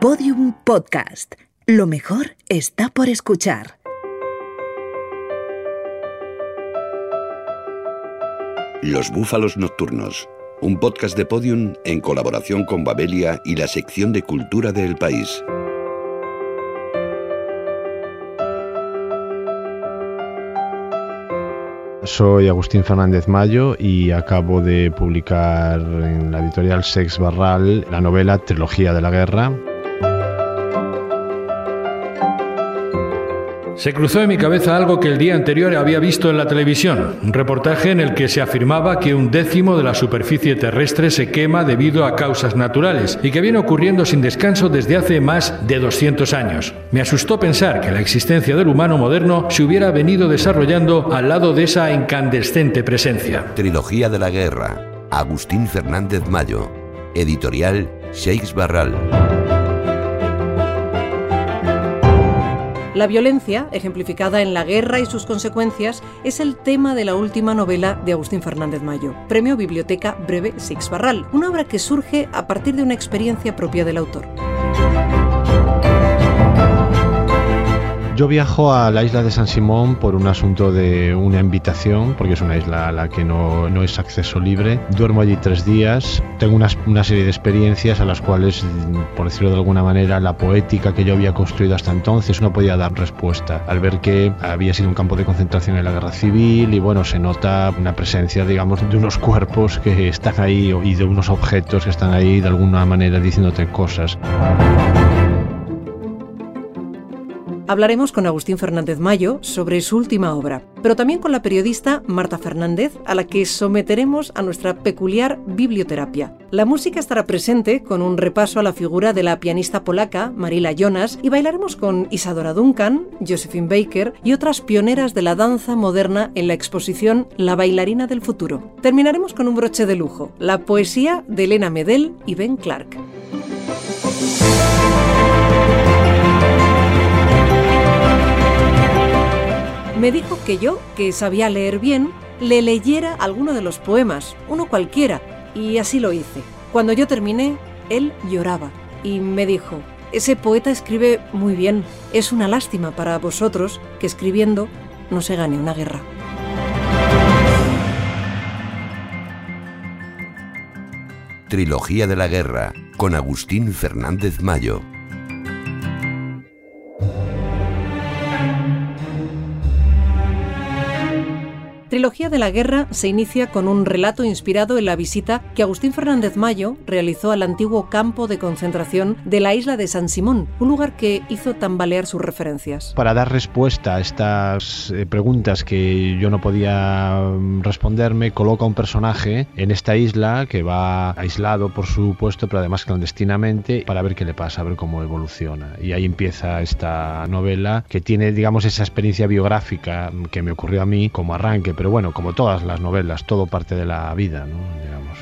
Podium Podcast. Lo mejor está por escuchar. Los Búfalos Nocturnos, un podcast de Podium en colaboración con Babelia y la sección de cultura del país. Soy Agustín Fernández Mayo y acabo de publicar en la editorial Sex Barral la novela Trilogía de la Guerra, Se cruzó en mi cabeza algo que el día anterior había visto en la televisión, un reportaje en el que se afirmaba que un décimo de la superficie terrestre se quema debido a causas naturales y que viene ocurriendo sin descanso desde hace más de 200 años. Me asustó pensar que la existencia del humano moderno se hubiera venido desarrollando al lado de esa incandescente presencia. Trilogía de la Guerra, Agustín Fernández Mayo, editorial Shakes Barral. La violencia, ejemplificada en la guerra y sus consecuencias, es el tema de la última novela de Agustín Fernández Mayo, Premio Biblioteca Breve Six Barral, una obra que surge a partir de una experiencia propia del autor. Yo viajo a la isla de San Simón por un asunto de una invitación, porque es una isla a la que no, no es acceso libre. Duermo allí tres días, tengo una, una, serie de experiencias a las cuales, por decirlo de alguna manera, la poética que yo había construido hasta entonces no podía dar respuesta. Al ver que había sido un campo de concentración en la guerra civil y bueno, se nota una presencia, digamos, de unos cuerpos que están ahí y de unos objetos que están ahí de alguna manera diciéndote cosas. Hablaremos con Agustín Fernández Mayo sobre su última obra, pero también con la periodista Marta Fernández, a la que someteremos a nuestra peculiar biblioterapia. La música estará presente con un repaso a la figura de la pianista polaca Marila Jonas y bailaremos con Isadora Duncan, Josephine Baker y otras pioneras de la danza moderna en la exposición La bailarina del futuro. Terminaremos con un broche de lujo, la poesía de Elena Medel y Ben Clark. Me dijo que yo, que sabía leer bien, le leyera alguno de los poemas, uno cualquiera, y así lo hice. Cuando yo terminé, él lloraba y me dijo, ese poeta escribe muy bien, es una lástima para vosotros que escribiendo no se gane una guerra. Trilogía de la Guerra, con Agustín Fernández Mayo. Trilogía de la Guerra se inicia con un relato inspirado en la visita que Agustín Fernández Mayo realizó al antiguo campo de concentración de la isla de San Simón, un lugar que hizo tambalear sus referencias. Para dar respuesta a estas eh, preguntas que yo no podía mm, responderme, coloca un personaje en esta isla que va aislado, por supuesto, pero además clandestinamente, para ver qué le pasa, a ver cómo evoluciona. Y ahí empieza esta novela que tiene, digamos, esa experiencia biográfica que me ocurrió a mí como arranque pero bueno, como todas las novelas, todo parte de la vida, ¿no? digamos.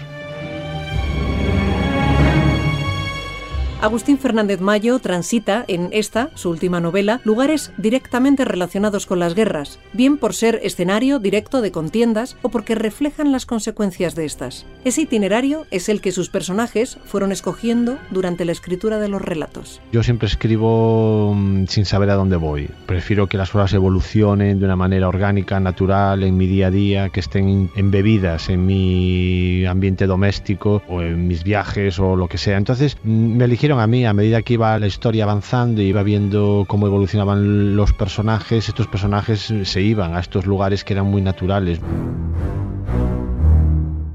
Agustín Fernández Mayo transita en esta, su última novela, lugares directamente relacionados con las guerras, bien por ser escenario directo de contiendas o porque reflejan las consecuencias de estas. Ese itinerario es el que sus personajes fueron escogiendo durante la escritura de los relatos. Yo siempre escribo mm, sin saber a dónde voy. Prefiero que las obras evolucionen de una manera orgánica, natural, en mi día a día, que estén embebidas en mi ambiente doméstico o en mis viajes o lo que sea. Entonces mm, me a mí a medida que iba la historia avanzando y iba viendo cómo evolucionaban los personajes, estos personajes se iban a estos lugares que eran muy naturales.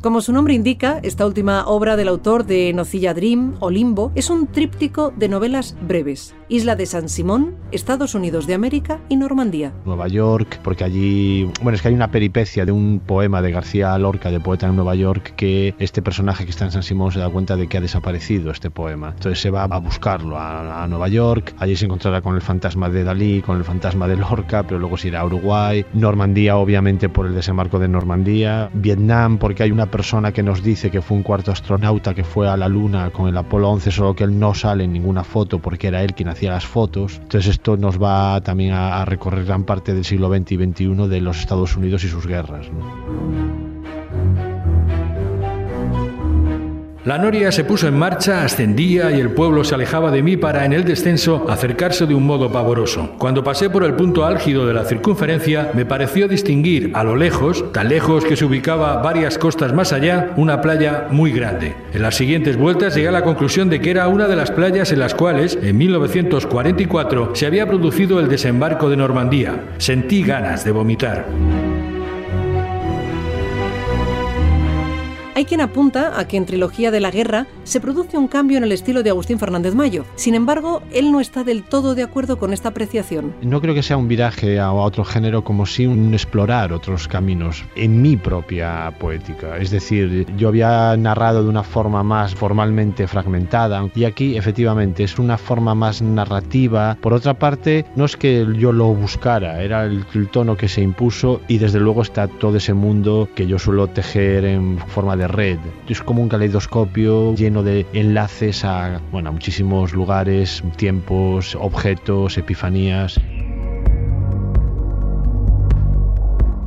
Como su nombre indica, esta última obra del autor de Nocilla Dream o Limbo es un tríptico de novelas breves. Isla de San Simón, Estados Unidos de América y Normandía. Nueva York, porque allí, bueno, es que hay una peripecia de un poema de García Lorca, de poeta en Nueva York, que este personaje que está en San Simón se da cuenta de que ha desaparecido este poema. Entonces se va a buscarlo a, a Nueva York, allí se encontrará con el fantasma de Dalí, con el fantasma de Lorca, pero luego se irá a Uruguay, Normandía obviamente por el desembarco de Normandía, Vietnam porque hay una persona que nos dice que fue un cuarto astronauta que fue a la Luna con el Apolo 11, solo que él no sale en ninguna foto porque era él quien hacía las fotos. Entonces esto nos va también a, recorrer gran parte del siglo XX y XXI de los Estados Unidos y sus guerras. La noria se puso en marcha, ascendía y el pueblo se alejaba de mí para en el descenso acercarse de un modo pavoroso. Cuando pasé por el punto álgido de la circunferencia, me pareció distinguir a lo lejos, tan lejos que se ubicaba varias costas más allá, una playa muy grande. En las siguientes vueltas llegué a la conclusión de que era una de las playas en las cuales, en 1944, se había producido el desembarco de Normandía. Sentí ganas de vomitar. Hay quien apunta a que en Trilogía de la Guerra se produce un cambio en el estilo de Agustín Fernández Mayo. Sin embargo, él no está del todo de acuerdo con esta apreciación. No creo que sea un viraje a otro género como si un explorar otros caminos en mi propia poética. Es decir, yo había narrado de una forma más formalmente fragmentada y aquí efectivamente es una forma más narrativa. Por otra parte, no es que yo lo buscara, era el, el tono que se impuso y desde luego está todo ese mundo que yo suelo tejer en forma de red. Es como un caleidoscopio lleno de enlaces a, bueno, a muchísimos lugares, tiempos, objetos, epifanías.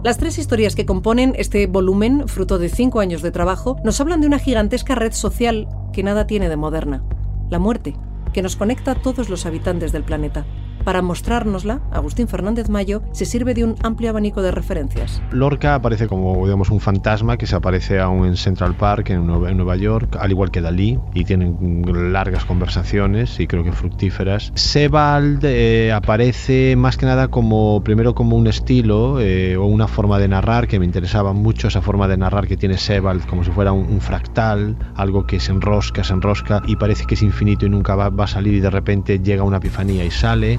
Las tres historias que componen este volumen, fruto de cinco años de trabajo, nos hablan de una gigantesca red social que nada tiene de moderna, la muerte, que nos conecta a todos los habitantes del planeta. Para mostrárnosla, Agustín Fernández Mayo se sirve de un amplio abanico de referencias. Lorca aparece como digamos, un fantasma que se aparece aún en Central Park, en Nueva, York, al igual que Dalí, y tienen largas conversaciones y creo que fructíferas. Sebald eh, aparece más que nada como, primero como un estilo eh, o una forma de narrar, que me interesaba mucho esa forma de narrar que tiene Sebald, como si fuera un, un fractal, algo que se enrosca, se enrosca y parece que es infinito y nunca va, va a salir y de repente llega una epifanía y sale.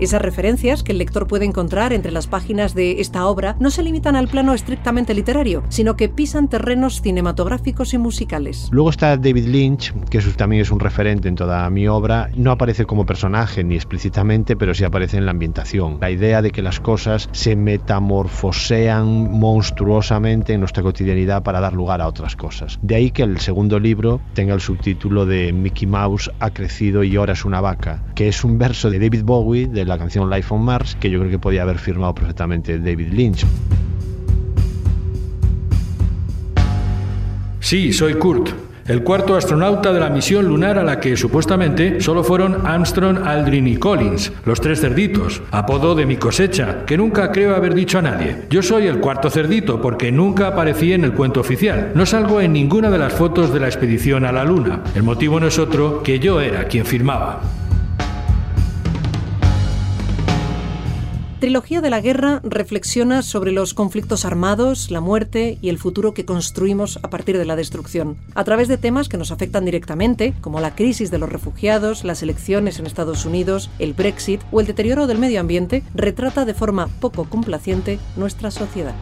Esas referencias que el lector puede encontrar entre las páginas de esta obra no se limitan al plano estrictamente literario, sino que pisan terrenos cinematográficos y musicales. Luego está David Lynch, que también es un referente en toda mi obra. No aparece como personaje ni explícitamente, pero sí aparece en la ambientación. La idea de que las cosas se metamorfosean monstruosamente en nuestra cotidianidad para dar lugar a otras cosas. De ahí que el segundo libro tenga el subtítulo de Mickey Mouse ha crecido y ahora es una vaca, que es un verso de David Bowie de la canción Life on Mars, que yo creo que podía haber firmado perfectamente David Lynch. Sí, soy Kurt, el cuarto astronauta de la misión lunar a la que supuestamente solo fueron Armstrong, Aldrin y Collins, los tres cerditos, apodo de mi cosecha, que nunca creo haber dicho a nadie. Yo soy el cuarto cerdito porque nunca aparecí en el cuento oficial. No salgo en ninguna de las fotos de la expedición a la Luna. El motivo no es otro que yo era quien firmaba. Trilogía de la Guerra reflexiona sobre los conflictos armados, la muerte y el futuro que construimos a partir de la destrucción, a través de temas que nos afectan directamente, como la crisis de los refugiados, las elecciones en Estados Unidos, el Brexit o el deterioro del medio ambiente, retrata de forma poco complaciente nuestra sociedad.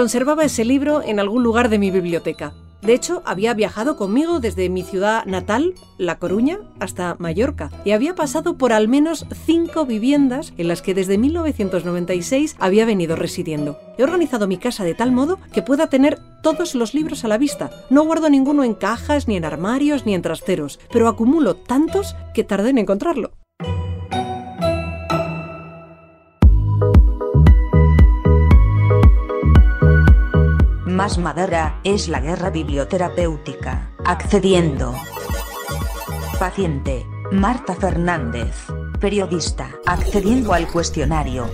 Conservaba ese libro en algún lugar de mi biblioteca. De hecho, había viajado conmigo desde mi ciudad natal, La Coruña, hasta Mallorca, y había pasado por al menos cinco viviendas en las que desde 1996 había venido residiendo. He organizado mi casa de tal modo que pueda tener todos los libros a la vista. No guardo ninguno en cajas, ni en armarios, ni en trasteros, pero acumulo tantos que tardé en encontrarlo. Más madera es la guerra biblioterapéutica. Accediendo. Paciente. Marta Fernández. Periodista. Accediendo al cuestionario.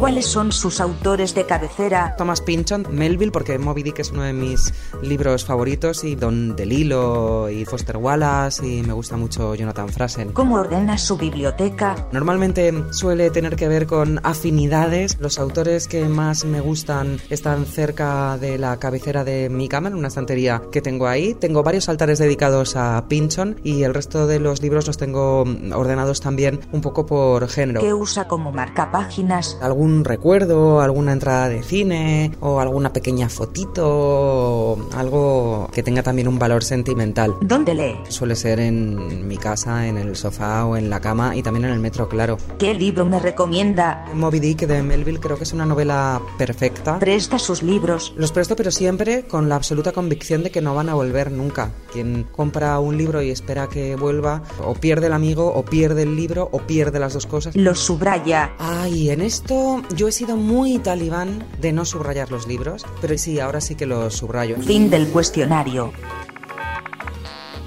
¿Cuáles son sus autores de cabecera? Thomas Pynchon, Melville, porque Moby Dick es uno de mis libros favoritos, y Don DeLillo, y Foster Wallace, y me gusta mucho Jonathan Franzen. ¿Cómo ordena su biblioteca? Normalmente suele tener que ver con afinidades. Los autores que más me gustan están cerca de la cabecera de mi cama, en una estantería que tengo ahí. Tengo varios altares dedicados a Pynchon y el resto de los libros los tengo ordenados también un poco por género. ¿Qué usa como marcapáginas? Algún algún recuerdo, alguna entrada de cine o alguna pequeña fotito, algo que tenga también un valor sentimental. ¿Dónde lee? Suele ser en mi casa, en el sofá o en la cama y también en el metro, claro. ¿Qué libro me recomienda? Moby Dick de Melville creo que es una novela perfecta. ¿Presta sus libros? Los presto pero siempre con la absoluta convicción de que no van a volver nunca. Quien compra un libro y espera que vuelva o pierde el amigo o pierde el libro o pierde las dos cosas. Los subraya. Ay, en esto yo he sido muy talibán de no subrayar los libros, pero sí, ahora sí que los subrayo. Fin del cuestionario.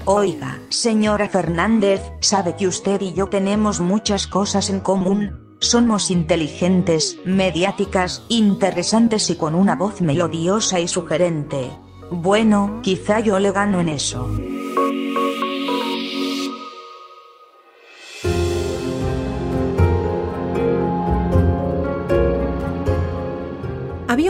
Oiga, señora Fernández, sabe que usted y yo tenemos muchas cosas en común. Somos inteligentes, mediáticas, interesantes y con una voz melodiosa y sugerente. Bueno, quizá yo le gano en eso.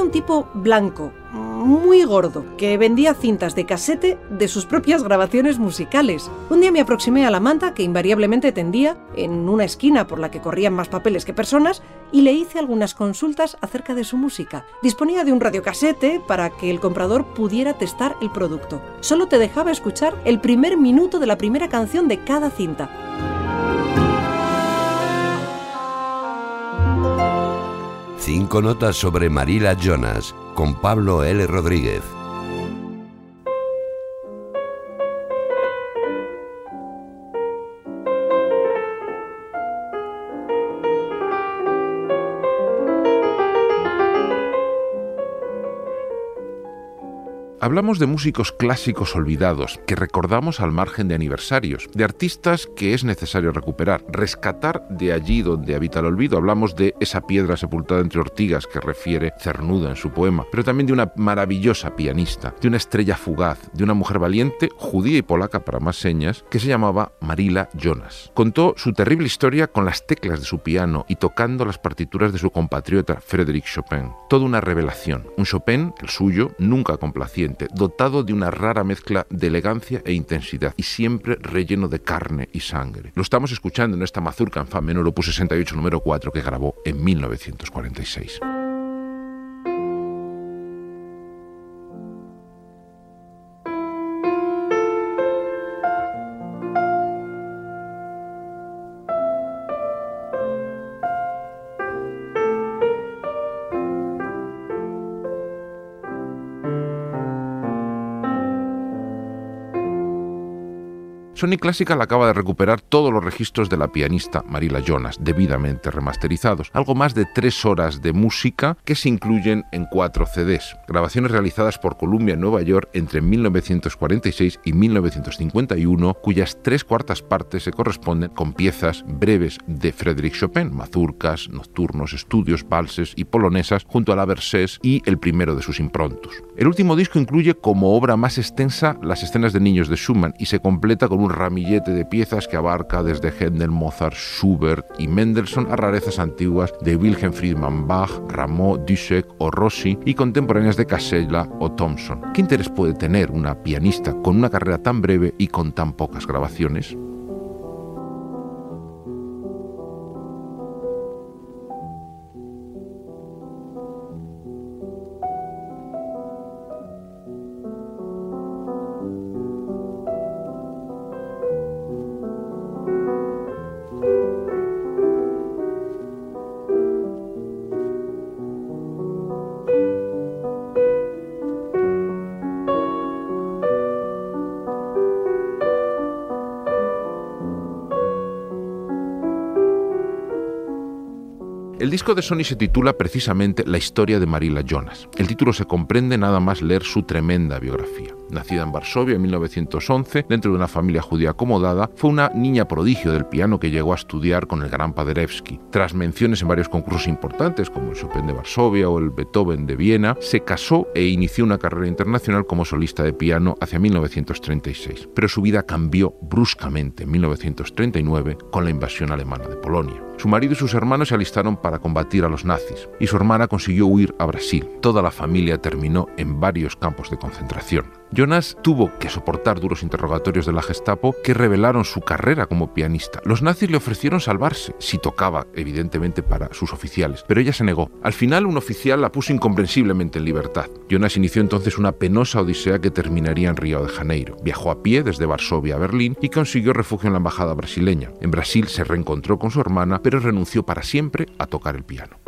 Un tipo blanco, muy gordo, que vendía cintas de casete de sus propias grabaciones musicales. Un día me aproximé a la manta que invariablemente tendía en una esquina por la que corrían más papeles que personas y le hice algunas consultas acerca de su música. Disponía de un radiocasete para que el comprador pudiera testar el producto. Solo te dejaba escuchar el primer minuto de la primera canción de cada cinta. Cinco notas sobre Marila Jonas con Pablo L. Rodríguez. Hablamos de músicos clásicos olvidados, que recordamos al margen de aniversarios, de artistas que es necesario recuperar, rescatar de allí donde habita el olvido. Hablamos de esa piedra sepultada entre ortigas que refiere Cernuda en su poema, pero también de una maravillosa pianista, de una estrella fugaz, de una mujer valiente, judía y polaca para más señas, que se llamaba Marila Jonas. Contó su terrible historia con las teclas de su piano y tocando las partituras de su compatriota Frédéric Chopin. Toda una revelación. Un Chopin, el suyo, nunca complaciente dotado de una rara mezcla de elegancia e intensidad y siempre relleno de carne y sangre. Lo estamos escuchando en esta mazurca en fa menor opus 68 número 4 que grabó en 1946. Sony Classical acaba de recuperar todos los registros de la pianista Marila Jonas, debidamente remasterizados. Algo más de tres horas de música que se incluyen en cuatro CDs. Grabaciones realizadas por Columbia en Nueva York entre 1946 y 1951, cuyas tres cuartas partes se corresponden con piezas breves de Frédéric Chopin, mazurcas, nocturnos, estudios, valses y polonesas, junto a la Versés y el primero de sus improntos. El último disco incluye como obra más extensa las escenas de niños de Schumann y se completa con un ramillete de piezas que abarca desde Händel, Mozart, Schubert y Mendelssohn a rarezas antiguas de Wilhelm Friedman Bach, Rameau, Dussek o Rossi y contemporáneas de Casella o Thompson. ¿Qué interés puede tener una pianista con una carrera tan breve y con tan pocas grabaciones? Disco de Sony se titula precisamente La historia de Marila Jonas. El título se comprende nada más leer su tremenda biografía. Nacida en Varsovia en 1911, dentro de una familia judía acomodada, fue una niña prodigio del piano que llegó a estudiar con el gran Paderewski. Tras menciones en varios concursos importantes, como el Chopin de Varsovia o el Beethoven de Viena, se casó e inició una carrera internacional como solista de piano hacia 1936. Pero su vida cambió bruscamente en 1939 con la invasión alemana de Polonia. Su marido y sus hermanos se alistaron para combatir a los nazis y su hermana consiguió huir a Brasil. Toda la familia terminó en varios campos de concentración. Jonas tuvo que soportar duros interrogatorios de la Gestapo que revelaron su carrera como pianista. Los nazis le ofrecieron salvarse, si tocaba, evidentemente, para sus oficiales, pero ella se negó. Al final, un oficial la puso incomprensiblemente en libertad. Jonas inició entonces una penosa odisea que terminaría en Río de Janeiro. Viajó a pie desde Varsovia a Berlín y consiguió refugio en la embajada brasileña. En Brasil se reencontró con su hermana, pero renunció para siempre a tocar el piano.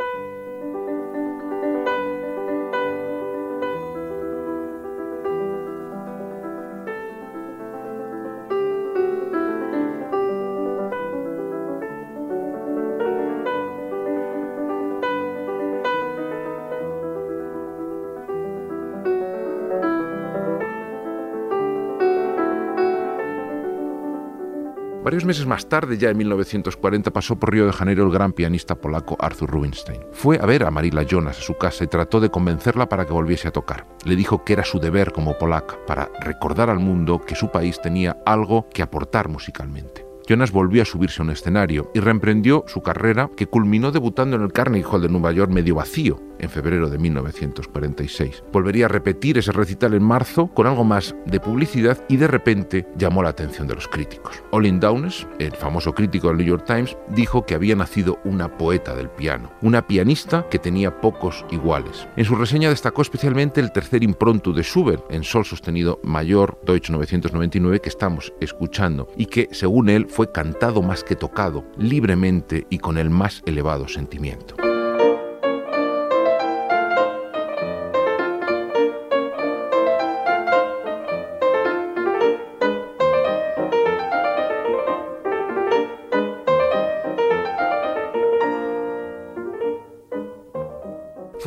Varios meses más tarde, ya en 1940, pasó por Río de Janeiro el gran pianista polaco Arthur Rubinstein. Fue a ver a Marila Jonas a su casa y trató de convencerla para que volviese a tocar. Le dijo que era su deber como polaca, para recordar al mundo que su país tenía algo que aportar musicalmente. Jonas volvió a subirse a un escenario y reemprendió su carrera que culminó debutando en el Carnegie Hall de Nueva York medio vacío en febrero de 1946. Volvería a repetir ese recital en marzo con algo más de publicidad y de repente llamó la atención de los críticos. Olin Downes, el famoso crítico del New York Times, dijo que había nacido una poeta del piano, una pianista que tenía pocos iguales. En su reseña destacó especialmente el tercer impronto de Schubert en sol sostenido mayor Deutsch 999 que estamos escuchando y que, según él, fue cantado más que tocado, libremente y con el más elevado sentimiento.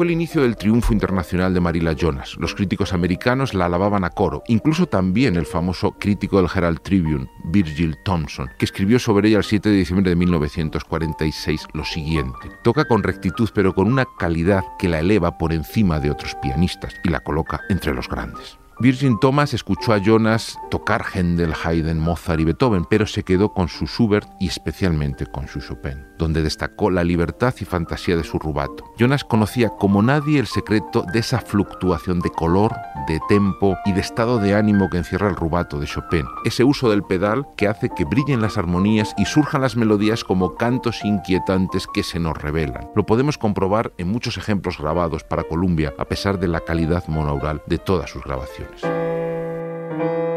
Fue el inicio del triunfo internacional de Marilla Jonas. Los críticos americanos la alababan a coro, incluso también el famoso crítico del Herald Tribune, Virgil Thompson, que escribió sobre ella el 7 de diciembre de 1946 lo siguiente. Toca con rectitud pero con una calidad que la eleva por encima de otros pianistas y la coloca entre los grandes. Virgin Thomas escuchó a Jonas tocar Händel, Haydn, Mozart y Beethoven, pero se quedó con su Schubert y especialmente con su Chopin, donde destacó la libertad y fantasía de su rubato. Jonas conocía como nadie el secreto de esa fluctuación de color, de tempo y de estado de ánimo que encierra el rubato de Chopin, ese uso del pedal que hace que brillen las armonías y surjan las melodías como cantos inquietantes que se nos revelan. Lo podemos comprobar en muchos ejemplos grabados para Columbia, a pesar de la calidad monaural de todas sus grabaciones. Atenas.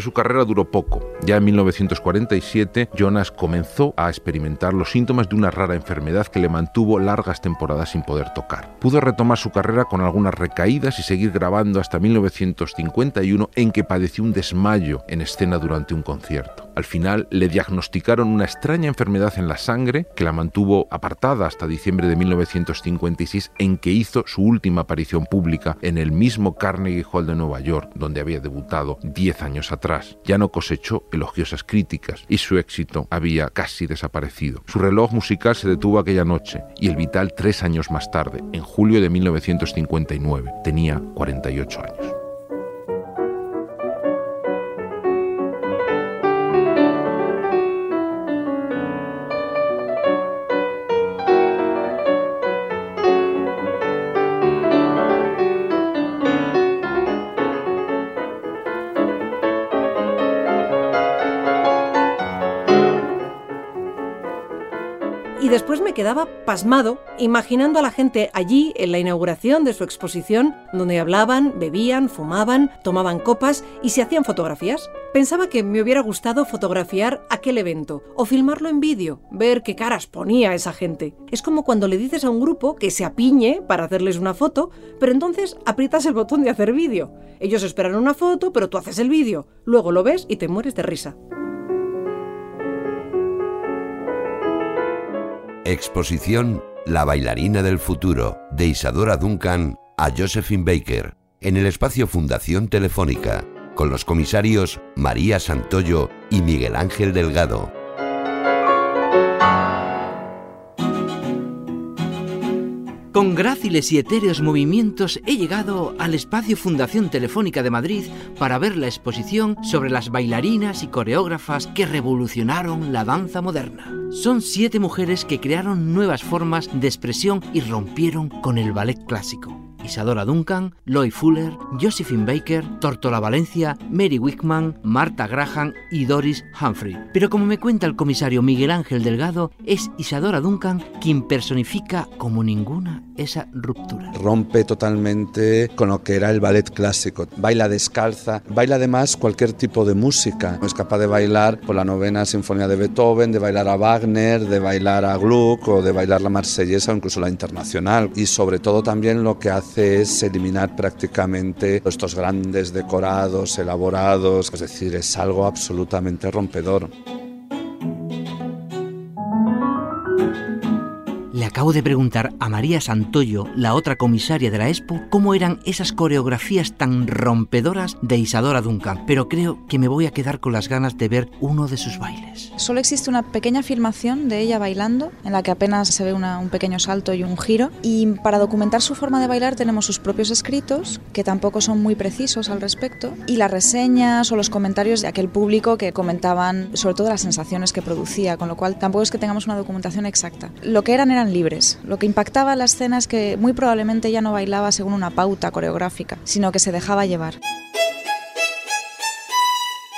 Su carrera duró poco. Ya en 1947, Jonas comenzó a experimentar los síntomas de una rara enfermedad que le mantuvo largas temporadas sin poder tocar. Pudo retomar su carrera con algunas recaídas y seguir grabando hasta 1951 en que padeció un desmayo en escena durante un concierto. Al final le diagnosticaron una extraña enfermedad en la sangre que la mantuvo apartada hasta diciembre de 1956 en que hizo su última aparición pública en el mismo Carnegie Hall de Nueva York donde había debutado 10 años atrás. Ya no cosechó elogiosas críticas y su éxito había casi desaparecido. Su reloj musical se detuvo aquella noche y el vital tres años más tarde, en julio de 1959. Tenía 48 años. Quedaba pasmado imaginando a la gente allí en la inauguración de su exposición, donde hablaban, bebían, fumaban, tomaban copas y se hacían fotografías. Pensaba que me hubiera gustado fotografiar aquel evento o filmarlo en vídeo, ver qué caras ponía esa gente. Es como cuando le dices a un grupo que se apiñe para hacerles una foto, pero entonces aprietas el botón de hacer vídeo. Ellos esperan una foto, pero tú haces el vídeo. Luego lo ves y te mueres de risa. Exposición La bailarina del futuro, de Isadora Duncan a Josephine Baker, en el espacio Fundación Telefónica, con los comisarios María Santoyo y Miguel Ángel Delgado. Con gráciles y etéreos movimientos he llegado al espacio Fundación Telefónica de Madrid para ver la exposición sobre las bailarinas y coreógrafas que revolucionaron la danza moderna. Son siete mujeres que crearon nuevas formas de expresión y rompieron con el ballet clásico. Isadora Duncan, Lloyd Fuller, Josephine Baker, Tortola Valencia, Mary Wickman, Marta Graham y Doris Humphrey. Pero como me cuenta el comisario Miguel Ángel Delgado, es Isadora Duncan quien personifica como ninguna esa ruptura. Rompe totalmente con lo que era el ballet clásico. Baila descalza, baila además cualquier tipo de música. Es capaz de bailar por la novena sinfonía de Beethoven, de bailar a Wagner, de bailar a Gluck o de bailar la marsellesa o incluso la internacional. Y sobre todo también lo que hace es eliminar prácticamente estos grandes decorados elaborados, es decir, es algo absolutamente rompedor. Acabo de preguntar a María Santoyo, la otra comisaria de la Expo, cómo eran esas coreografías tan rompedoras de Isadora Duncan, pero creo que me voy a quedar con las ganas de ver uno de sus bailes. Solo existe una pequeña filmación de ella bailando, en la que apenas se ve un pequeño salto y un giro, y para documentar su forma de bailar tenemos sus propios escritos, que tampoco son muy precisos al respecto, y las reseñas o los comentarios de aquel público que comentaban sobre todo las sensaciones que producía, con lo cual tampoco es que tengamos una documentación exacta. Lo que eran eran libres. Lo que impactaba la escena es que muy probablemente ella no bailaba según una pauta coreográfica, sino que se dejaba llevar.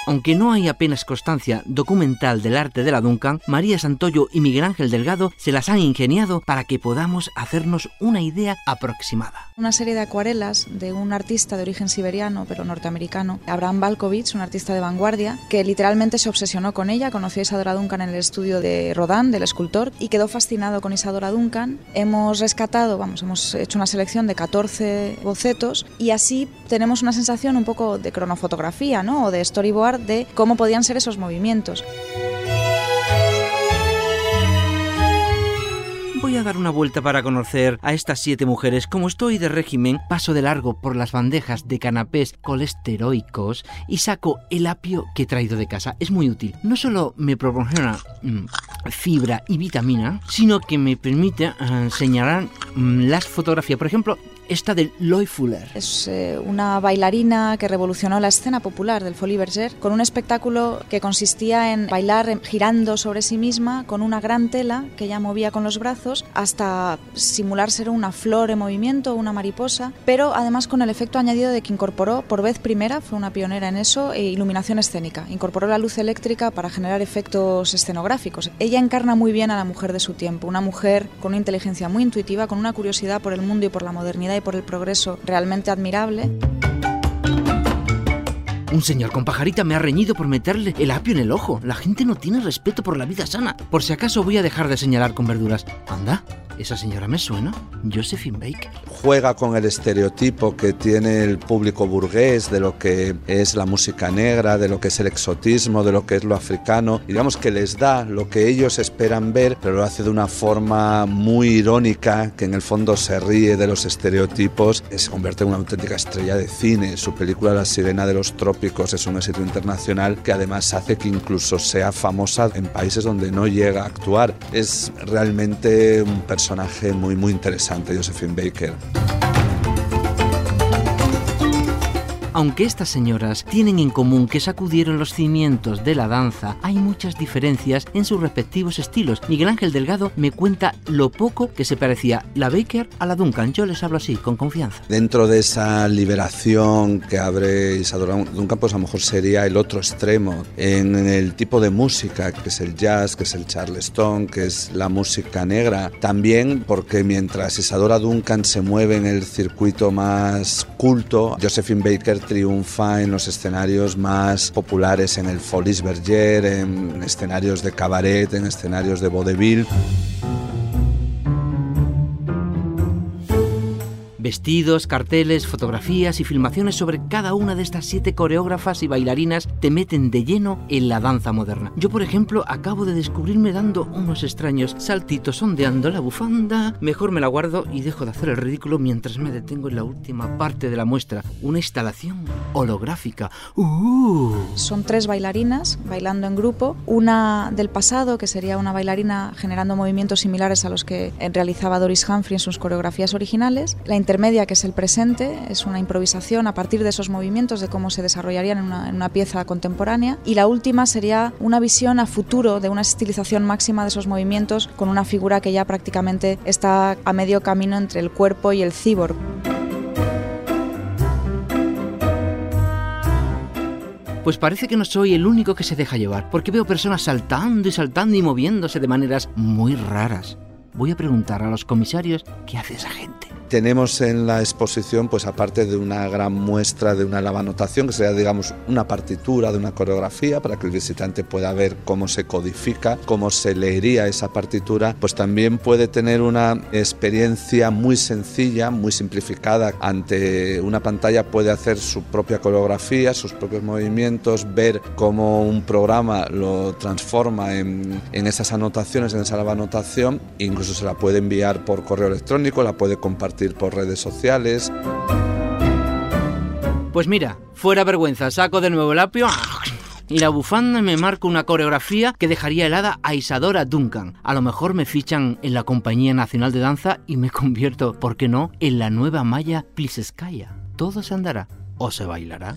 Aunque no hay apenas constancia documental del arte de la Duncan, María Santoyo y Miguel Ángel Delgado se las han ingeniado para que podamos hacernos una idea aproximada. Una serie de acuarelas de un artista de origen siberiano pero norteamericano, Abraham Balkovich, un artista de vanguardia, que literalmente se obsesionó con ella, conoció a Isadora Duncan en el estudio de Rodin, del escultor, y quedó fascinado con Isadora Duncan. Hemos rescatado, vamos, hemos hecho una selección de 14 bocetos y así tenemos una sensación un poco de cronofotografía, ¿no? O de storyboard de cómo podían ser esos movimientos. Voy a dar una vuelta para conocer a estas siete mujeres. Como estoy de régimen, paso de largo por las bandejas de canapés colesteroicos y saco el apio que he traído de casa. Es muy útil. No solo me proporciona mm, fibra y vitamina, sino que me permite eh, señalar mm, las fotografías. Por ejemplo, esta de Loy Fuller. Es eh, una bailarina que revolucionó la escena popular del Folie Berger con un espectáculo que consistía en bailar girando sobre sí misma con una gran tela que ella movía con los brazos hasta simular ser una flor en movimiento, una mariposa, pero además con el efecto añadido de que incorporó por vez primera, fue una pionera en eso, e iluminación escénica. Incorporó la luz eléctrica para generar efectos escenográficos. Ella encarna muy bien a la mujer de su tiempo, una mujer con una inteligencia muy intuitiva, con una curiosidad por el mundo y por la modernidad y por el progreso realmente admirable. Un señor con pajarita me ha reñido por meterle el apio en el ojo. La gente no tiene respeto por la vida sana. Por si acaso voy a dejar de señalar con verduras. Anda, ¿Esa señora me suena? Josephine Baker. Juega con el estereotipo que tiene el público burgués de lo que es la música negra, de lo que es el exotismo, de lo que es lo africano. Digamos que les da lo que ellos esperan ver, pero lo hace de una forma muy irónica, que en el fondo se ríe de los estereotipos. Se convierte en una auténtica estrella de cine. Su película La sirena de los trópicos es un éxito internacional que además hace que incluso sea famosa en países donde no llega a actuar. Es realmente un personaje muy, muy interesante, Josephine Baker. Aunque estas señoras tienen en común que sacudieron los cimientos de la danza, hay muchas diferencias en sus respectivos estilos. Miguel Ángel Delgado me cuenta lo poco que se parecía la Baker a la Duncan. Yo les hablo así, con confianza. Dentro de esa liberación que abre Isadora Duncan, pues a lo mejor sería el otro extremo en el tipo de música, que es el jazz, que es el charleston, que es la música negra. También porque mientras Isadora Duncan se mueve en el circuito más culto, Josephine Baker triunfa en los escenarios más populares, en el Folies Berger, en escenarios de cabaret, en escenarios de vaudeville. Vestidos, carteles, fotografías y filmaciones sobre cada una de estas siete coreógrafas y bailarinas te meten de lleno en la danza moderna. Yo, por ejemplo, acabo de descubrirme dando unos extraños saltitos ondeando la bufanda. Mejor me la guardo y dejo de hacer el ridículo mientras me detengo en la última parte de la muestra, una instalación holográfica. ¡Uh! Son tres bailarinas bailando en grupo, una del pasado, que sería una bailarina generando movimientos similares a los que realizaba Doris Humphrey en sus coreografías originales, la intermedia, que es el presente, es una improvisación a partir de esos movimientos, de cómo se desarrollarían en una, en una pieza contemporánea, y la última sería una visión a futuro de una estilización máxima de esos movimientos con una figura que ya prácticamente está a medio camino entre el cuerpo y el cyborg. Pues parece que no soy el único que se deja llevar, porque veo personas saltando y saltando y moviéndose de maneras muy raras. Voy a preguntar a los comisarios qué hace esa gente. Tenemos en la exposición, pues aparte de una gran muestra de una lavanotación, que sería, digamos, una partitura de una coreografía para que el visitante pueda ver cómo se codifica, cómo se leería esa partitura, pues también puede tener una experiencia muy sencilla, muy simplificada. Ante una pantalla puede hacer su propia coreografía, sus propios movimientos, ver cómo un programa lo transforma en, en esas anotaciones, en esa lavanotación, incluso se la puede enviar por correo electrónico, la puede compartir por redes sociales. Pues mira, fuera vergüenza, saco de nuevo el apio y la bufanda me marca una coreografía que dejaría helada a Isadora Duncan. A lo mejor me fichan en la Compañía Nacional de Danza y me convierto, ¿por qué no?, en la nueva Maya Pliskaya. Todo se andará o se bailará.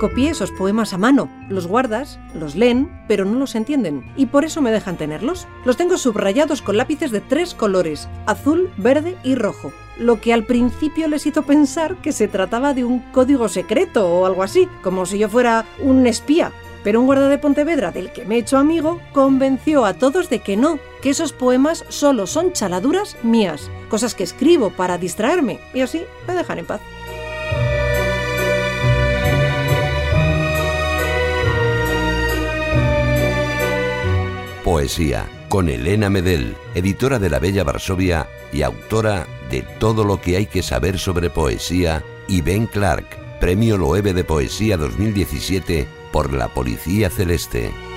Copié esos poemas a mano. Los guardas, los leen, pero no los entienden. Y por eso me dejan tenerlos. Los tengo subrayados con lápices de tres colores, azul, verde y rojo. Lo que al principio les hizo pensar que se trataba de un código secreto o algo así, como si yo fuera un espía. Pero un guarda de Pontevedra del que me he hecho amigo convenció a todos de que no, que esos poemas solo son chaladuras mías, cosas que escribo para distraerme, y así me dejan en paz. Poesía, con Elena Medel, editora de La Bella Varsovia y autora de Todo lo que hay que saber sobre poesía, y Ben Clark, Premio Loewe de Poesía 2017 por la Policía Celeste.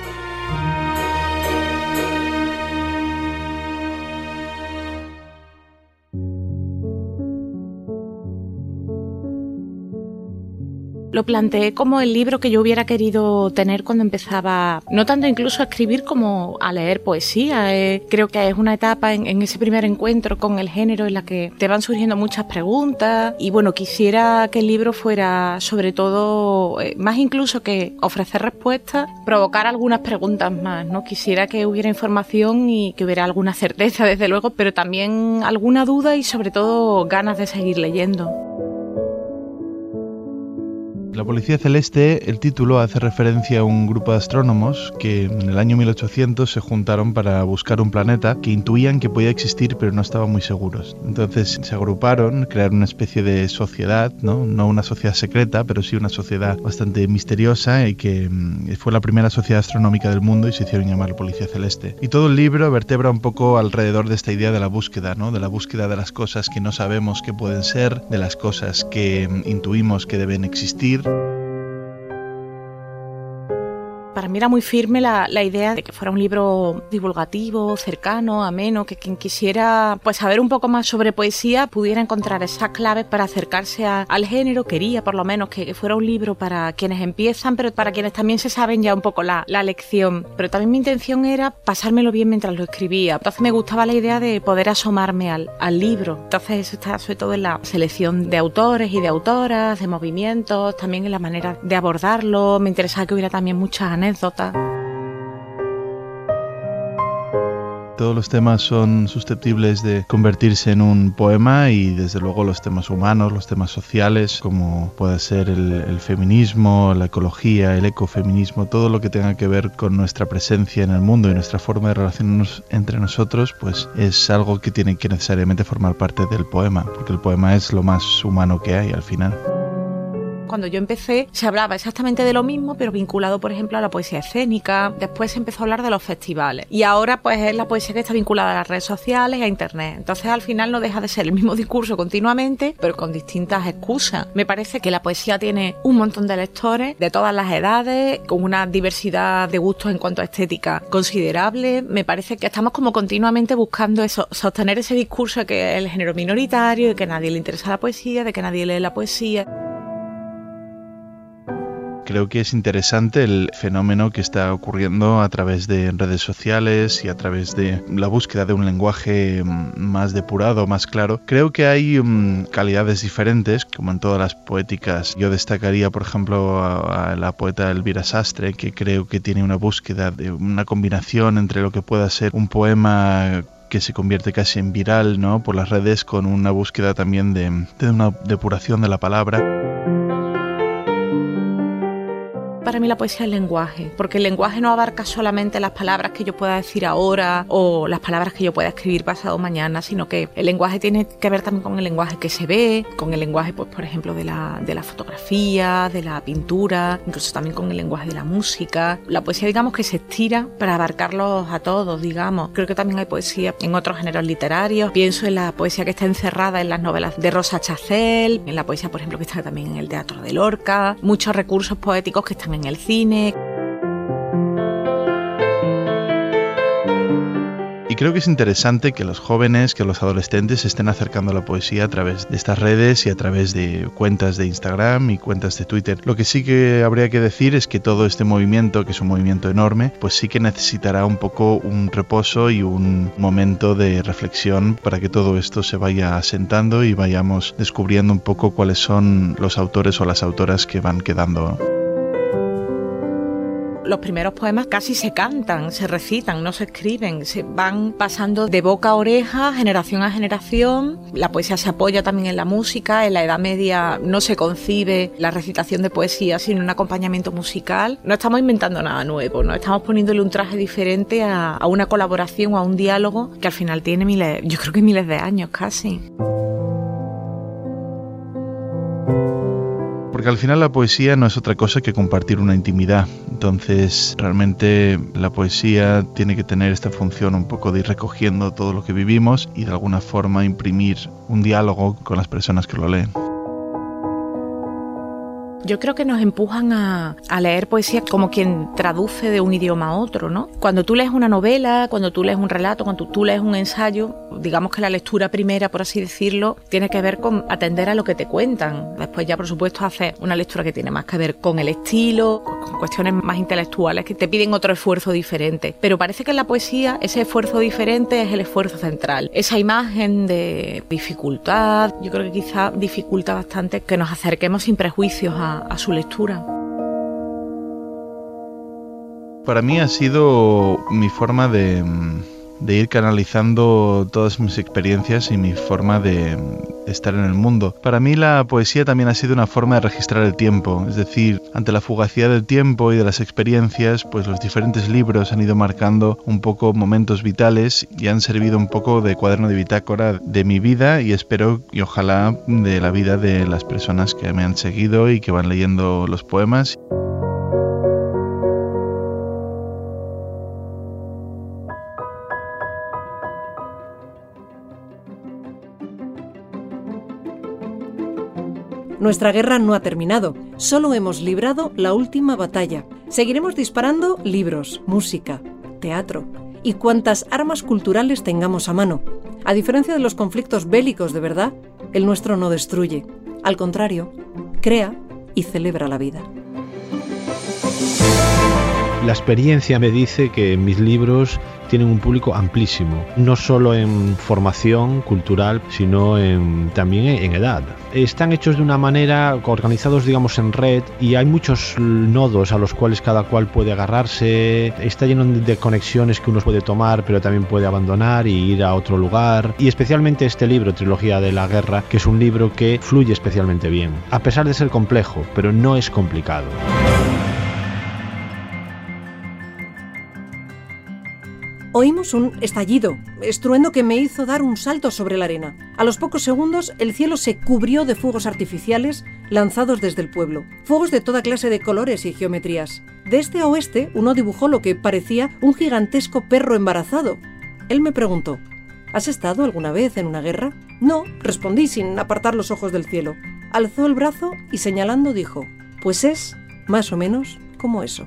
Lo planteé como el libro que yo hubiera querido tener cuando empezaba, no tanto incluso a escribir como a leer poesía. Eh, creo que es una etapa en, en, ese primer encuentro con el género en la que te van surgiendo muchas preguntas y bueno, quisiera que el libro fuera sobre todo, eh, más incluso que ofrecer respuestas, provocar algunas preguntas más, ¿no? Quisiera que hubiera información y que hubiera alguna certeza, desde luego, pero también alguna duda y sobre todo ganas de seguir leyendo. La Policía Celeste, el título hace referencia a un grupo de astrónomos que en el año 1800 se juntaron para buscar un planeta que intuían que podía existir pero no estaban muy seguros. Entonces se agruparon, crearon una especie de sociedad, ¿no? no una sociedad secreta, pero sí una sociedad bastante misteriosa y que fue la primera sociedad astronómica del mundo y se hicieron llamar Policía Celeste. Y todo el libro vertebra un poco alrededor de esta idea de la búsqueda, ¿no? de la búsqueda de las cosas que no sabemos que pueden ser, de las cosas que intuimos que deben existir you para mí era muy firme la, la, idea de que fuera un libro divulgativo, cercano, ameno, que quien quisiera pues saber un poco más sobre poesía pudiera encontrar esas claves para acercarse a, al género. Quería por lo menos que, que, fuera un libro para quienes empiezan, pero para quienes también se saben ya un poco la, la lección. Pero también mi intención era pasármelo bien mientras lo escribía. Entonces me gustaba la idea de poder asomarme al, al libro. Entonces eso está sobre todo en la selección de autores y de autoras, de movimientos, también en la manera de abordarlo. Me interesaba que hubiera también muchas anécdotas todos los temas son susceptibles de convertirse en un poema y desde luego los temas humanos, los temas sociales, como puede ser el, el, feminismo, la ecología, el ecofeminismo, todo lo que tenga que ver con nuestra presencia en el mundo y nuestra forma de relacionarnos entre nosotros, pues es algo que tiene que necesariamente formar parte del poema, porque el poema es lo más humano que hay al final Cuando yo empecé se hablaba exactamente de lo mismo, pero vinculado, por ejemplo, a la poesía escénica. Después se empezó a hablar de los festivales. Y ahora pues es la poesía que está vinculada a las redes sociales y a Internet. Entonces al final no deja de ser el mismo discurso continuamente, pero con distintas excusas. Me parece que la poesía tiene un montón de lectores de todas las edades, con una diversidad de gustos en cuanto a estética considerable. Me parece que estamos como continuamente buscando eso, sostener ese discurso que es el género minoritario, de que a nadie le interesa la poesía, de que nadie lee la poesía. Creo que es interesante el fenómeno que está ocurriendo a través de redes sociales y a través de la búsqueda de un lenguaje mm, más depurado, más claro. Creo que hay mm, calidades diferentes, como en todas las poéticas. Yo destacaría, por ejemplo, a, la poeta Elvira Sastre, que creo que tiene una búsqueda de una combinación entre lo que pueda ser un poema que se convierte casi en viral ¿no? por las redes con una búsqueda también de, de una depuración de la palabra para mí la poesía es el lenguaje, porque el lenguaje no abarca solamente las palabras que yo pueda decir ahora o las palabras que yo pueda escribir pasado mañana, sino que el lenguaje tiene que ver también con el lenguaje que se ve, con el lenguaje, pues, por ejemplo, de la, de la fotografía, de la pintura, incluso también con el lenguaje de la música. La poesía, digamos, que se estira para abarcarlos a todos, digamos. Creo que también hay poesía en otros géneros literarios. Pienso en la poesía que está encerrada en las novelas de Rosa Chacel, en la poesía, por ejemplo, que está también en el teatro de Lorca, muchos recursos poéticos que están en el cine. Y creo que es interesante que los jóvenes, que los adolescentes se estén acercando a la poesía a través de estas redes y a través de cuentas de Instagram y cuentas de Twitter. Lo que sí que habría que decir es que todo este movimiento, que es un movimiento enorme, pues sí que necesitará un poco un reposo y un momento de reflexión para que todo esto se vaya asentando y vayamos descubriendo un poco cuáles son los autores o las autoras que van quedando los primeros poemas casi se cantan, se recitan, no se escriben, se van pasando de boca a oreja, generación a generación. La poesía se apoya también en la música, en la Edad Media no se concibe la recitación de poesía sin un acompañamiento musical. No estamos inventando nada nuevo, no estamos poniéndole un traje diferente a, a una colaboración o a un diálogo que al final tiene miles, yo creo que miles de años casi. Porque al final la poesía no es otra cosa que compartir una intimidad. Entonces, realmente la poesía tiene que tener esta función un poco de ir recogiendo todo lo que vivimos y de alguna forma imprimir un diálogo con las personas que lo leen yo creo que nos empujan a, leer poesía como quien traduce de un idioma a otro, ¿no? Cuando tú lees una novela, cuando tú lees un relato, cuando tú lees un ensayo, digamos que la lectura primera, por así decirlo, tiene que ver con atender a lo que te cuentan. Después ya, por supuesto, haces una lectura que tiene más que ver con el estilo, con cuestiones más intelectuales que te piden otro esfuerzo diferente. Pero parece que en la poesía ese esfuerzo diferente es el esfuerzo central. Esa imagen de dificultad, yo creo que quizá dificulta bastante que nos acerquemos sin prejuicios a su lectura? Para mí ha sido mi forma de, de ir canalizando todas mis experiencias y mi forma de, estar en el mundo. Para mí la poesía también ha sido una forma de registrar el tiempo, es decir, ante la fugacidad del tiempo y de las experiencias, pues los diferentes libros han ido marcando un poco momentos vitales y han servido un poco de cuaderno de bitácora de mi vida y espero y ojalá de la vida de las personas que me han seguido y que van leyendo los poemas. Nuestra guerra no ha terminado, solo hemos librado la última batalla. Seguiremos disparando libros, música, teatro y cuantas armas culturales tengamos a mano. A diferencia de los conflictos bélicos de verdad, el nuestro no destruye. Al contrario, crea y celebra la vida. La experiencia me dice que mis libros tienen un público amplísimo, no solo en formación cultural, sino también en edad. Están hechos de una manera, organizados digamos en red, y hay muchos nodos a los cuales cada cual puede agarrarse, está lleno de conexiones que uno puede tomar, pero también puede abandonar y ir a otro lugar. Y especialmente este libro, Trilogía de la Guerra, que es un libro que fluye especialmente bien, a pesar de ser complejo, pero no es complicado. Oímos un estallido, estruendo que me hizo dar un salto sobre la arena. A los pocos segundos el cielo se cubrió de fuegos artificiales lanzados desde el pueblo. Fuegos de toda clase de colores y geometrías. De este a oeste uno dibujó lo que parecía un gigantesco perro embarazado. Él me preguntó, ¿Has estado alguna vez en una guerra? No, respondí sin apartar los ojos del cielo. Alzó el brazo y señalando dijo, Pues es, más o menos, como eso.